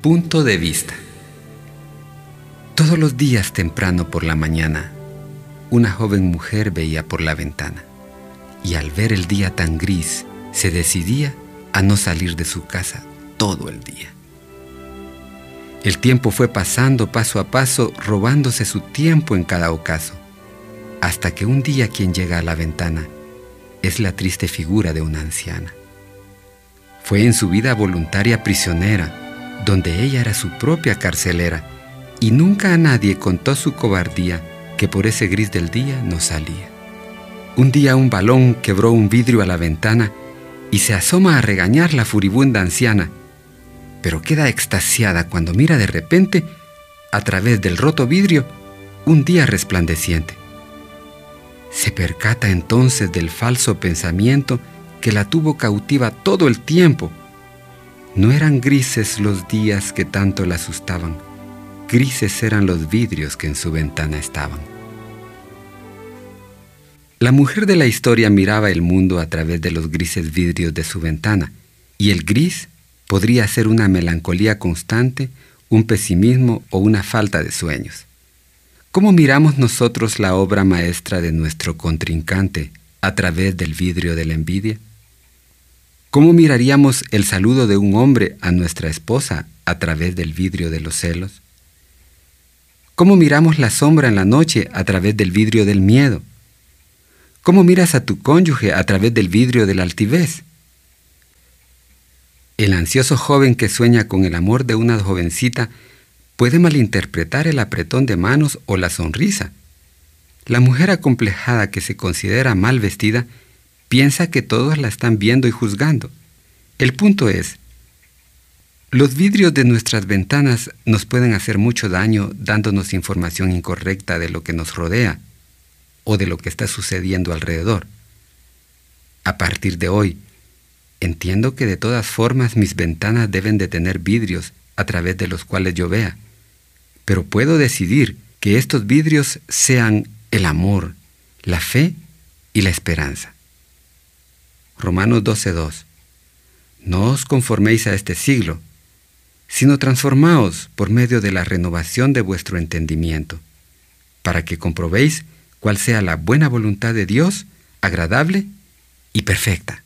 Punto de vista. Todos los días temprano por la mañana, una joven mujer veía por la ventana y al ver el día tan gris, se decidía a no salir de su casa todo el día. El tiempo fue pasando paso a paso, robándose su tiempo en cada ocaso, hasta que un día quien llega a la ventana es la triste figura de una anciana. Fue en su vida voluntaria prisionera, donde ella era su propia carcelera, y nunca a nadie contó su cobardía que por ese gris del día no salía. Un día un balón quebró un vidrio a la ventana y se asoma a regañar la furibunda anciana, pero queda extasiada cuando mira de repente, a través del roto vidrio, un día resplandeciente. Se percata entonces del falso pensamiento que la tuvo cautiva todo el tiempo no eran grises los días que tanto la asustaban, grises eran los vidrios que en su ventana estaban. La mujer de la historia miraba el mundo a través de los grises vidrios de su ventana, y el gris podría ser una melancolía constante, un pesimismo o una falta de sueños. ¿Cómo miramos nosotros la obra maestra de nuestro contrincante a través del vidrio de la envidia? ¿Cómo miraríamos el saludo de un hombre a nuestra esposa a través del vidrio de los celos? ¿Cómo miramos la sombra en la noche a través del vidrio del miedo? ¿Cómo miras a tu cónyuge a través del vidrio de la altivez? El ansioso joven que sueña con el amor de una jovencita puede malinterpretar el apretón de manos o la sonrisa. La mujer acomplejada que se considera mal vestida piensa que todos la están viendo y juzgando. El punto es, los vidrios de nuestras ventanas nos pueden hacer mucho daño dándonos información incorrecta de lo que nos rodea o de lo que está sucediendo alrededor. A partir de hoy, entiendo que de todas formas mis ventanas deben de tener vidrios a través de los cuales yo vea, pero puedo decidir que estos vidrios sean el amor, la fe y la esperanza. Romanos 12:2. No os conforméis a este siglo, sino transformaos por medio de la renovación de vuestro entendimiento, para que comprobéis cuál sea la buena voluntad de Dios, agradable y perfecta.